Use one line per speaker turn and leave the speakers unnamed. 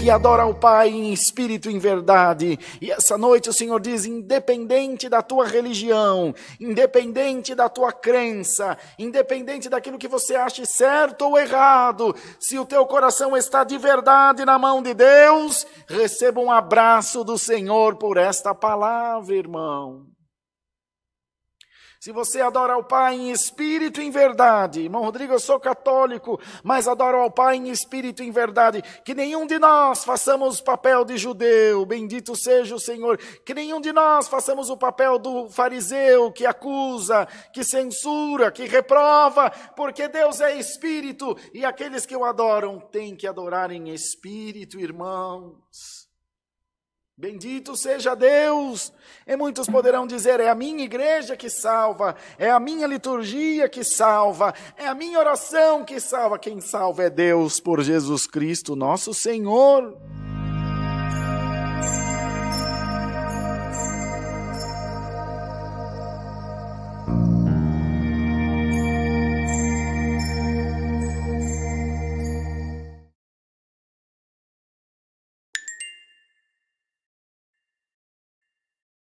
que adora o Pai em espírito e em verdade. E essa noite o Senhor diz: independente da tua religião, independente da tua crença, independente daquilo que você ache certo ou errado, se o teu coração está de verdade na mão de Deus, receba um abraço do Senhor por esta palavra, irmão. Se você adora ao Pai em espírito e em verdade, irmão Rodrigo, eu sou católico, mas adoro ao Pai em espírito e em verdade, que nenhum de nós façamos o papel de judeu, bendito seja o Senhor, que nenhum de nós façamos o papel do fariseu que acusa, que censura, que reprova, porque Deus é espírito e aqueles que o adoram têm que adorar em espírito, irmãos. Bendito seja Deus! E muitos poderão dizer: é a minha igreja que salva, é a minha liturgia que salva, é a minha oração que salva. Quem salva é Deus por Jesus Cristo, nosso Senhor.